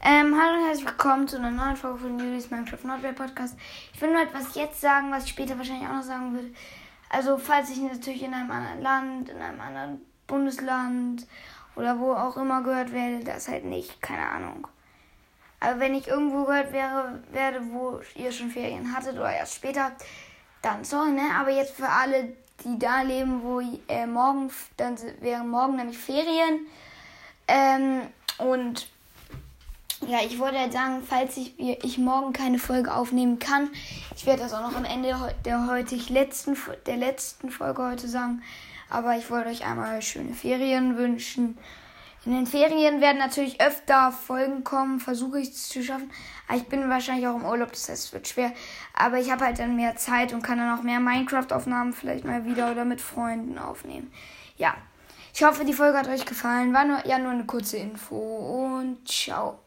Ähm, hallo und herzlich willkommen zu einer neuen Folge von Julius Minecraft Nordware Podcast. Ich will nur etwas jetzt sagen, was ich später wahrscheinlich auch noch sagen würde. Also, falls ich natürlich in einem anderen Land, in einem anderen Bundesland oder wo auch immer gehört werde, das halt nicht, keine Ahnung. Aber wenn ich irgendwo gehört wäre, werde, wo ihr schon Ferien hattet oder erst später, dann sorry, ne? Aber jetzt für alle, die da leben, wo äh, morgen, dann wären morgen nämlich Ferien. Ähm, und ja, ich wollte halt sagen, falls ich, ich morgen keine Folge aufnehmen kann, ich werde das auch noch am Ende der heutig letzten, der letzten Folge heute sagen. Aber ich wollte euch einmal schöne Ferien wünschen. In den Ferien werden natürlich öfter Folgen kommen, versuche ich es zu schaffen. Aber ich bin wahrscheinlich auch im Urlaub, das heißt, es wird schwer. Aber ich habe halt dann mehr Zeit und kann dann auch mehr Minecraft-Aufnahmen vielleicht mal wieder oder mit Freunden aufnehmen. Ja, ich hoffe, die Folge hat euch gefallen. War nur, ja nur eine kurze Info und ciao.